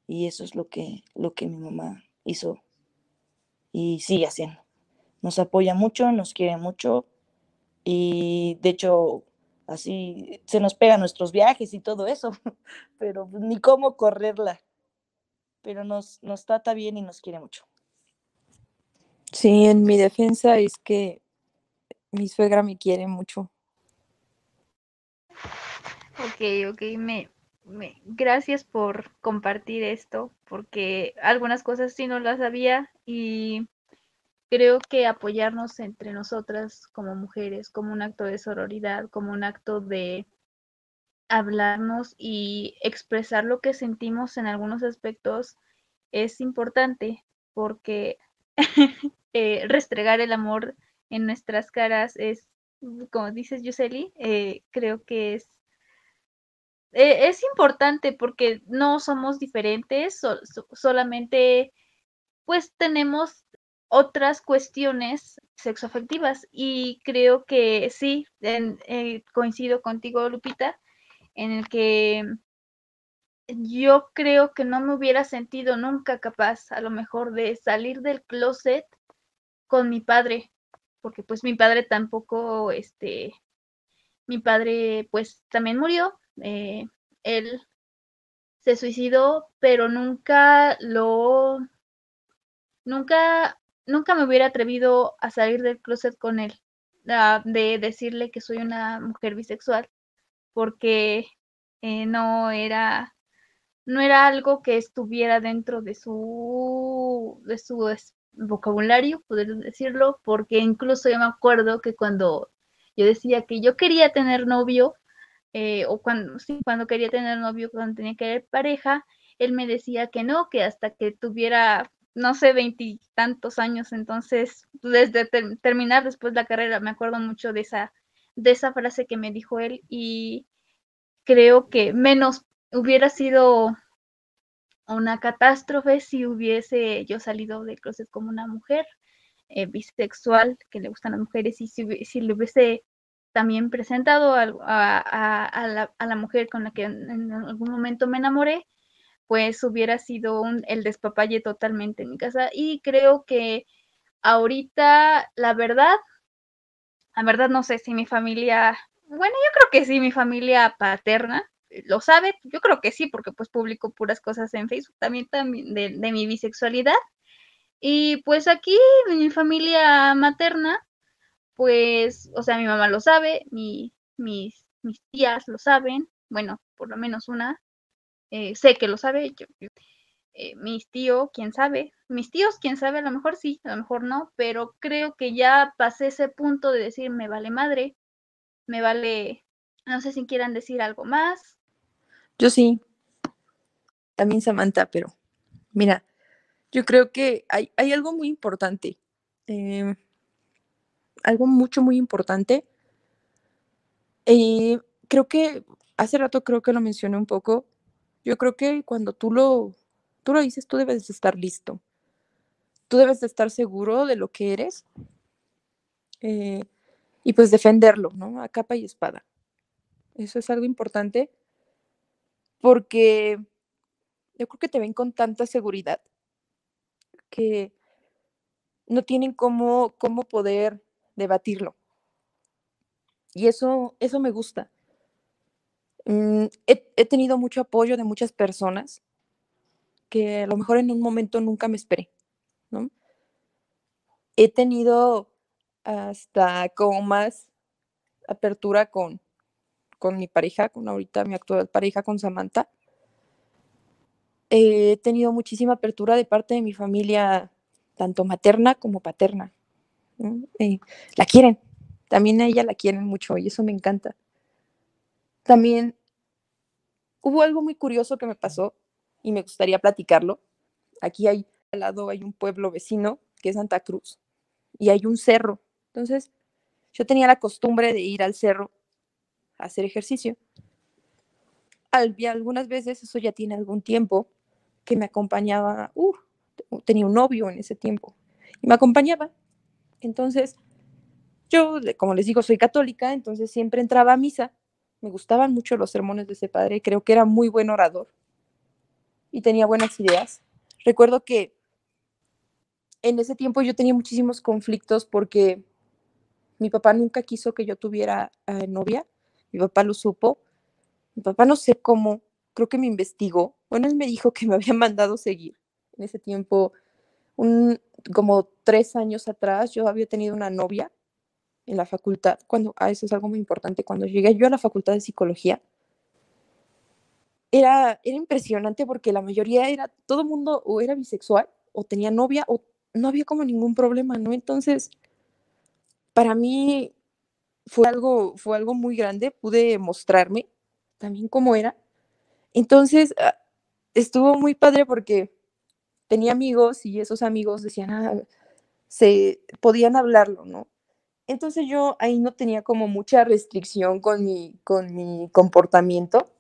Y eso es lo que, lo que mi mamá hizo y sigue haciendo. Nos apoya mucho, nos quiere mucho y de hecho así se nos pegan nuestros viajes y todo eso, [LAUGHS] pero ni cómo correrla. Pero nos, nos trata bien y nos quiere mucho. Sí, en mi defensa es que mi suegra me quiere mucho. Ok, ok, me, me, gracias por compartir esto, porque algunas cosas sí no las sabía y creo que apoyarnos entre nosotras como mujeres, como un acto de sororidad, como un acto de hablarnos y expresar lo que sentimos en algunos aspectos es importante porque [LAUGHS] eh, restregar el amor en nuestras caras es, como dices, Yuseli, eh, creo que es eh, es importante porque no somos diferentes, solamente pues tenemos otras cuestiones sexoafectivas. Y creo que sí, eh, coincido contigo, Lupita, en el que yo creo que no me hubiera sentido nunca capaz, a lo mejor, de salir del closet con mi padre, porque pues mi padre tampoco, este, mi padre pues también murió, eh, él se suicidó, pero nunca lo, nunca, nunca me hubiera atrevido a salir del closet con él, de decirle que soy una mujer bisexual, porque eh, no era, no era algo que estuviera dentro de su, de su vocabulario, poder decirlo, porque incluso yo me acuerdo que cuando yo decía que yo quería tener novio, eh, o cuando, sí, cuando quería tener novio, cuando tenía que tener pareja, él me decía que no, que hasta que tuviera, no sé, veintitantos años, entonces, desde terminar después la carrera, me acuerdo mucho de esa, de esa frase que me dijo él y creo que menos hubiera sido una catástrofe si hubiese yo salido de closet como una mujer eh, bisexual que le gustan las mujeres y si, si le hubiese también presentado a, la, mujer con la que en, algún momento me enamoré, pues hubiera sido un, el despapalle totalmente en mi casa. Y creo que ahorita, la verdad, la verdad no sé si mi familia, bueno, yo creo que sí, mi familia paterna lo sabe, yo creo que sí, porque pues publico puras cosas en Facebook también, también de, de mi bisexualidad. Y pues aquí, mi familia materna, pues, o sea, mi mamá lo sabe, mi, mis, mis tías lo saben, bueno, por lo menos una, eh, sé que lo sabe, yo, eh, mis tíos, quién sabe, mis tíos, quién sabe, a lo mejor sí, a lo mejor no, pero creo que ya pasé ese punto de decir, me vale madre, me vale, no sé si quieran decir algo más. Yo sí, también Samantha, pero mira, yo creo que hay, hay algo muy importante. Eh, algo mucho, muy importante. Eh, creo que hace rato creo que lo mencioné un poco. Yo creo que cuando tú lo, tú lo dices, tú debes de estar listo. Tú debes de estar seguro de lo que eres eh, y pues defenderlo, ¿no? A capa y espada. Eso es algo importante porque yo creo que te ven con tanta seguridad que no tienen cómo, cómo poder debatirlo. Y eso, eso me gusta. Mm, he, tenido mucho apoyo de muchas personas que a lo mejor en un momento nunca me esperé, ¿no? He tenido hasta como más apertura con, con mi pareja, con ahorita mi actual pareja, con Samantha. He tenido muchísima apertura de parte de mi familia, tanto materna como paterna. Eh, la quieren, también a ella la quieren mucho y eso me encanta. También hubo algo muy curioso que me pasó y me gustaría platicarlo. Aquí hay, al lado hay un pueblo vecino que es Santa Cruz y hay un cerro. Entonces, yo tenía la costumbre de ir al cerro hacer ejercicio. algunas veces, eso ya tiene algún tiempo, que me acompañaba, uh, tenía un novio en ese tiempo, y me acompañaba entonces, yo, como les digo, soy católica, entonces siempre entraba a misa. Me gustaban mucho los sermones de ese padre, creo que era muy buen orador y tenía buenas ideas. Recuerdo que en ese tiempo yo tenía muchísimos conflictos porque mi papá nunca quiso que yo tuviera eh, novia, mi papá lo supo, mi papá no sé cómo, creo que me investigó, bueno, él me dijo que me había [LAUGHS] mandado seguir. En ese tiempo un, como tres años atrás yo había tenido una novia en la facultad, cuando, ah, eso es algo muy importante, cuando llegué yo a la facultad de psicología, era, era impresionante porque la mayoría era, todo el mundo o era bisexual o tenía novia o no había como ningún problema, ¿no? Entonces, para mí fue algo, fue algo muy grande, pude mostrarme también cómo era. Entonces, ah, estuvo muy padre porque tenía amigos y esos amigos decían, ah, se podían hablarlo, ¿no? Entonces yo ahí no tenía como mucha restricción con mi, con mi comportamiento.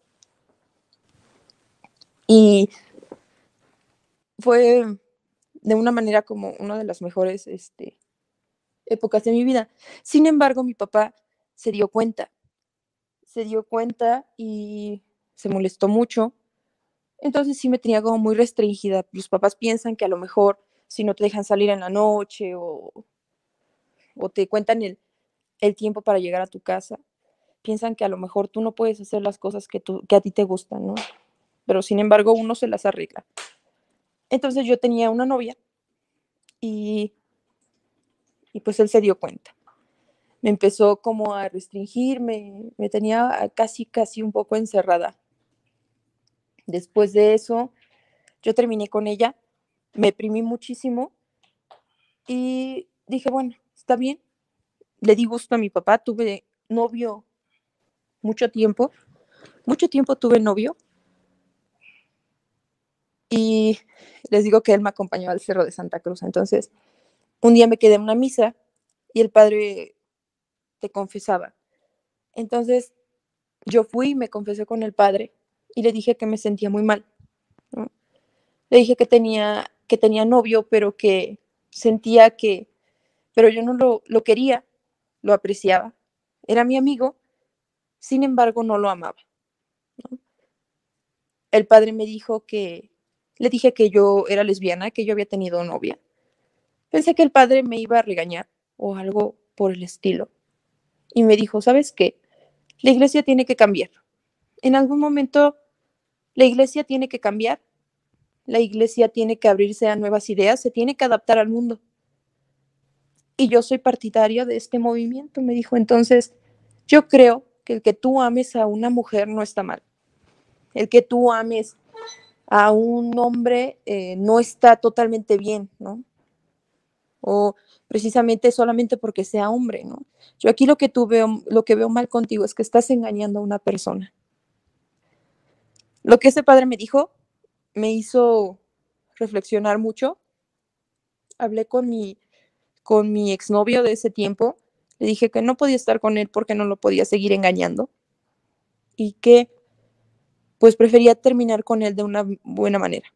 Y fue de una manera como una de las mejores este, épocas de mi vida. Sin embargo, mi papá se dio cuenta, se dio cuenta y se molestó mucho. Entonces sí me tenía como muy restringida. Los papás piensan que a lo mejor si no te dejan salir en la noche o, te cuentan el, tiempo para llegar a tu casa, piensan que a lo mejor tú no puedes hacer las cosas que, que a ti te gustan, ¿no? Pero sin embargo uno se las arregla. Entonces yo tenía una novia y, y pues él se dio cuenta. Me empezó como a restringirme, me tenía casi, casi un poco encerrada. Después de eso, yo terminé con ella, me deprimí muchísimo y dije, bueno, está bien. Le di gusto a mi papá, tuve novio mucho tiempo, mucho tiempo tuve novio y les digo que él me acompañó al Cerro de Santa Cruz. Entonces, un día me quedé en una misa y el padre te confesaba. Entonces, yo fui y me confesé con el padre y le dije que me sentía muy mal. Le dije que tenía, que tenía novio, pero que sentía que, pero yo no lo, lo quería, lo apreciaba. Era mi amigo, sin embargo, no lo amaba. El padre me dijo que, le dije que yo era lesbiana, que yo había tenido novia. Pensé que el padre me iba a regañar o algo por el estilo. Y me dijo, ¿sabes qué? La iglesia tiene que cambiar. En algún momento, la iglesia tiene que cambiar. La iglesia tiene que abrirse a nuevas ideas, se tiene que adaptar al mundo. Y yo soy partidaria de este movimiento, me dijo. Entonces, yo creo que el que tú ames a una mujer no está mal. El que tú ames a un hombre eh, no está totalmente bien, ¿no? O precisamente solamente porque sea hombre, ¿no? Yo aquí lo que tú veo, lo que veo mal contigo es que estás engañando a una persona. Lo que ese padre me dijo me hizo reflexionar mucho. Hablé con mi, con mi exnovio de ese tiempo. Le dije que no podía estar con él porque no lo podía seguir engañando. Y que pues prefería terminar con él de una buena manera.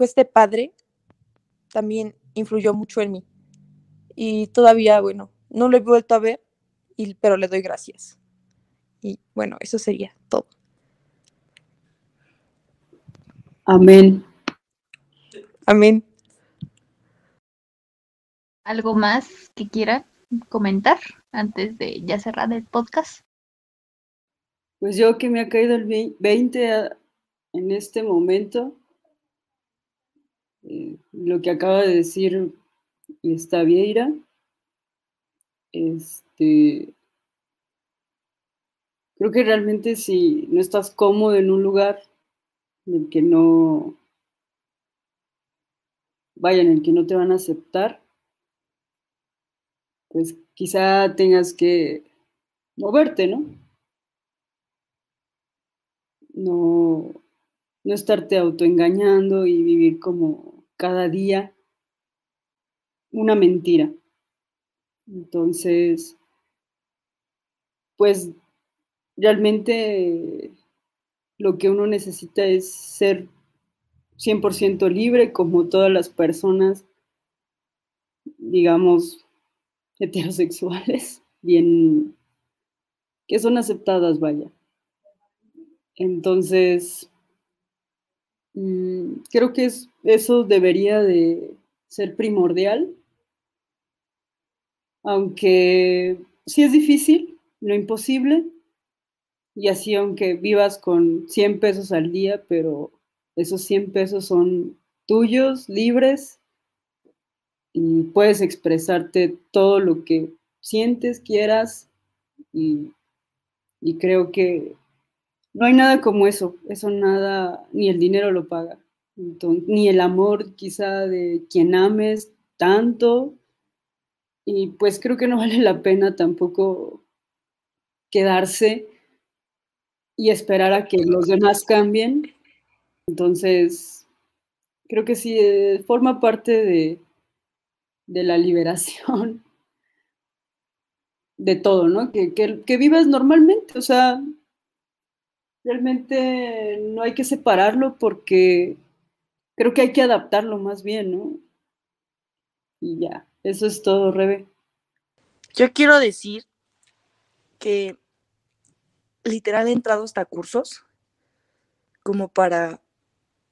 Este padre también influyó mucho en mí y todavía, bueno, no lo he vuelto a ver, y, pero le doy gracias. Y bueno, eso sería todo. Amén. Amén. ¿Algo más que quiera comentar antes de ya cerrar el podcast? Pues yo que me ha caído el 20 en este momento, eh, lo que acaba de decir esta Vieira, este, creo que realmente si no estás cómodo en un lugar en el que no, vaya, en el que no te van a aceptar, pues quizá tengas que moverte, ¿no? no, no estarte autoengañando y vivir como cada día una mentira. Entonces, pues realmente lo que uno necesita es ser 100% libre como todas las personas, digamos, [LAUGHS] heterosexuales, bien, que son aceptadas, vaya. Entonces, mm, creo que eso debería de ser primordial, aunque sí es difícil, no imposible, y así aunque vivas con 100 pesos al día, pero esos 100 pesos son tuyos, libres, y puedes expresarte todo lo que sientes, quieras, y, y creo que no hay nada como eso, eso nada, ni el dinero lo paga, ni el amor quizá de quien ames tanto, y pues creo que no [LAUGHS] vale la pena tampoco quedarse y esperar a que los demás cambien. Entonces, creo que sí, eh, forma parte de, de la liberación de todo, ¿no? Que, que, que vivas normalmente, o sea, realmente no hay que separarlo porque creo que hay que adaptarlo más bien, ¿no? Y ya, eso es todo, Rebe. Yo quiero decir que literal he entrado hasta cursos como para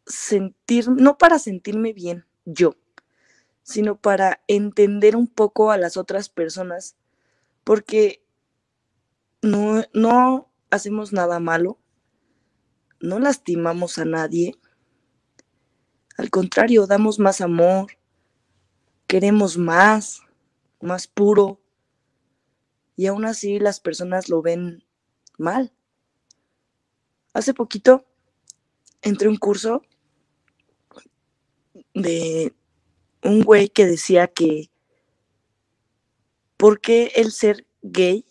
sentir, no para sentirme bien yo, sino para entender un poco a las otras personas, porque no, no hacemos nada malo, no lastimamos a nadie, al contrario, damos más amor, queremos más, más puro, y aún así las personas lo ven mal. Hace poquito entré a un curso de un güey que decía que ¿por qué el ser gay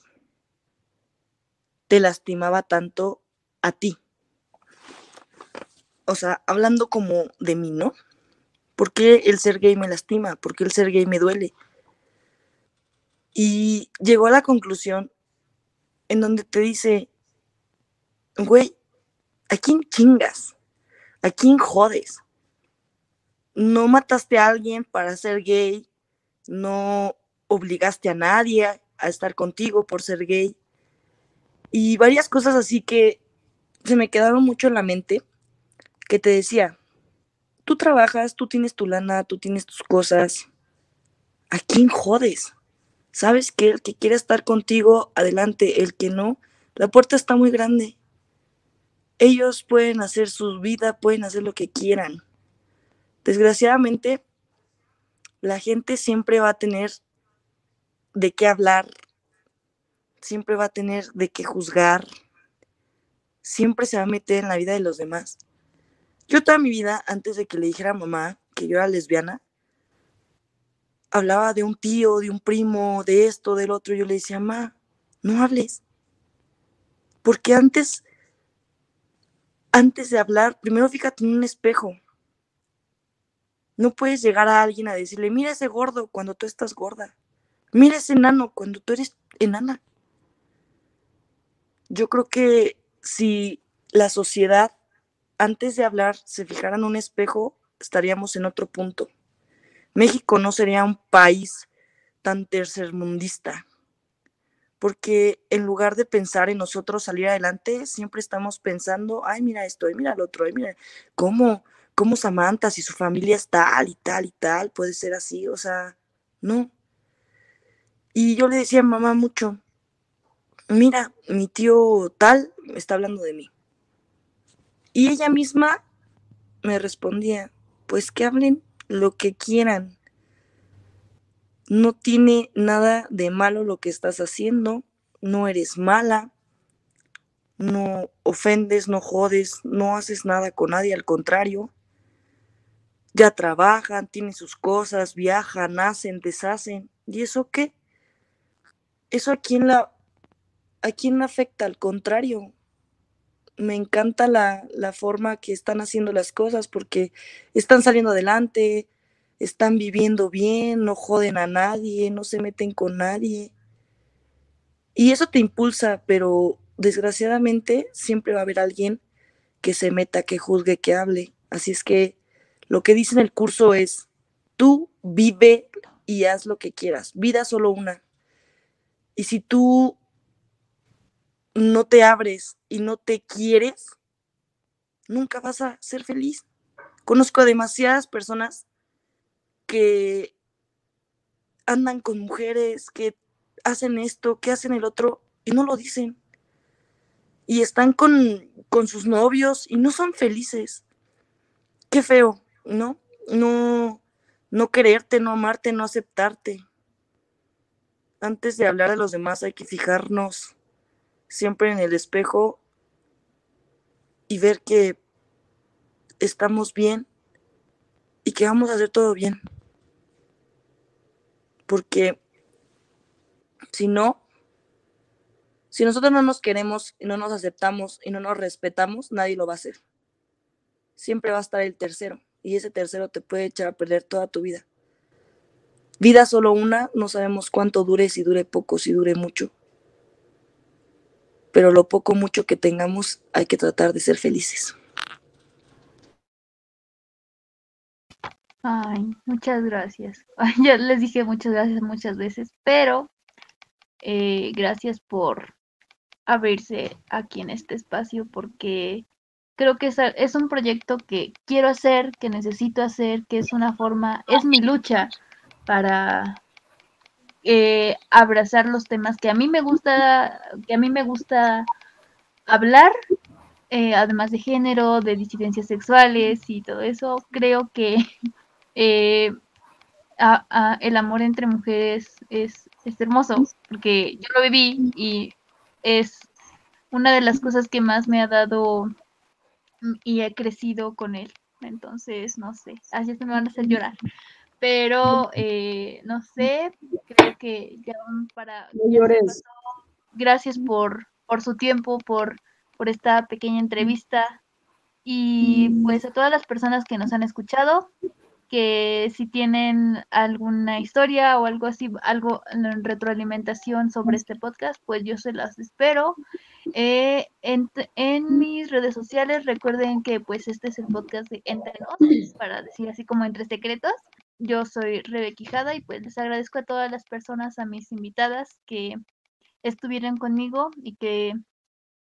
te lastimaba tanto a ti? O sea, hablando como de mí, ¿no? ¿Por qué el ser gay me lastima? ¿Por qué el ser gay me duele? Y llegó a la conclusión en donde te dice, güey, ¿a quién chingas? ¿A quién jodes? No mataste a alguien para ser gay, no obligaste a nadie a estar contigo por ser gay. Y varias cosas así que se me quedaron mucho en la mente, que te decía, tú trabajas, tú tienes tu lana, tú tienes tus cosas. ¿A quién jodes? Sabes que el que quiere estar contigo, adelante, el que no, la puerta está muy grande. Ellos pueden hacer su vida, pueden hacer lo que quieran. Desgraciadamente, la gente siempre va a tener de qué hablar, siempre va a tener de qué juzgar, siempre se va a meter en la vida de los demás. Yo toda mi vida, antes de que le dijera a mamá que yo era lesbiana, hablaba de un tío, de un primo, de esto, del otro. Yo le decía, mamá, no hables. Porque antes, antes de hablar, primero fíjate en un espejo. No puedes llegar a alguien a decirle, mira ese gordo cuando tú estás gorda. Mira ese enano cuando tú eres enana. Yo creo que si la sociedad, antes de hablar, se fijara en un espejo, estaríamos en otro punto. México no sería un país tan tercermundista, porque en lugar de pensar en nosotros salir adelante, siempre estamos pensando, ay, mira esto, ay, mira el otro, ay, mira, ¿cómo, cómo Samantha, si su familia es tal y tal y tal, puede ser así, o sea, no. Y yo le decía a mamá mucho, mira, mi tío tal está hablando de mí. Y ella misma me respondía, pues que hablen lo que quieran. No tiene nada de malo lo que estás haciendo, no eres mala, no ofendes, no jodes, no haces nada con nadie, al contrario. Ya trabajan, tienen sus cosas, viajan, nacen, deshacen. ¿Y eso qué? Eso a quién la a quién afecta, al contrario, me encanta la, forma que están haciendo las cosas porque están saliendo adelante, están viviendo bien, no joden a nadie, no se meten con nadie. Y eso te impulsa, pero desgraciadamente siempre va a haber alguien que se meta, que juzgue, que hable. Así es que lo que dice en el curso es, tú vive y haz lo que quieras. Vida solo una. Y si tú no te abres y no te quieres, nunca vas a ser feliz. Conozco a demasiadas personas que andan con mujeres, que hacen esto, que hacen el otro y no lo dicen. Y están con, con sus novios y no son felices. Qué feo, ¿no? No, no quererte, no amarte, no aceptarte. Antes de hablar de los demás hay que fijarnos siempre en el espejo y ver que estamos bien y que vamos a hacer todo bien. Porque si no, si nosotros no nos queremos y no nos aceptamos y no nos respetamos, nadie lo va a hacer. Siempre va a estar el tercero y ese tercero te puede echar a perder toda tu vida. vida solo una, no sabemos cuánto dure, si dure poco, si dure mucho. Pero lo poco, mucho que tengamos, hay que tratar de ser felices. Ay, muchas gracias. [LAUGHS] ya les dije muchas gracias muchas veces, pero eh, gracias por abrirse aquí en este espacio porque creo que es, es, un proyecto que quiero hacer, que necesito hacer, que es una forma, es mi lucha para eh, abrazar los temas que a mí me gusta, que a mí me gusta hablar, eh, además de género, de disidencias sexuales y todo eso. Creo que [LAUGHS] eh, el amor entre mujeres es, es hermoso, porque yo lo viví y es una de las cosas que más me ha dado y he crecido con él. Entonces, no sé, así se me van a hacer llorar. Pero, eh, no sé, creo que ya para... Gracias por, por su tiempo, por, por esta pequeña entrevista. Y pues a todas las personas que nos han escuchado, que si tienen alguna historia o algo así, algo en retroalimentación sobre este podcast, pues yo se las espero. Eh, en, mis redes sociales recuerden que pues este es el podcast de Entre Nos, para decir así como entre secretos. Yo soy Rebe Quijada y pues les agradezco a todas las personas, a mis invitadas que estuvieron conmigo y que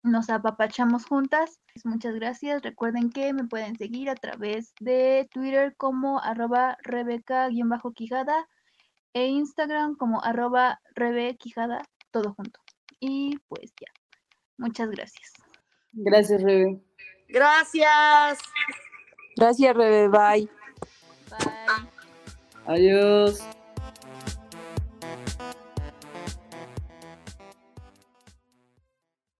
nos apapachamos juntas. Muchas gracias. Recuerden que me pueden seguir a través de Twitter como arroba rebeca-quijada e Instagram como arroba rebequijada, todo junto. Y pues ya. Muchas gracias. Gracias, Rebe. Gracias. Gracias, Rebe. Bye. Bye. Adiós.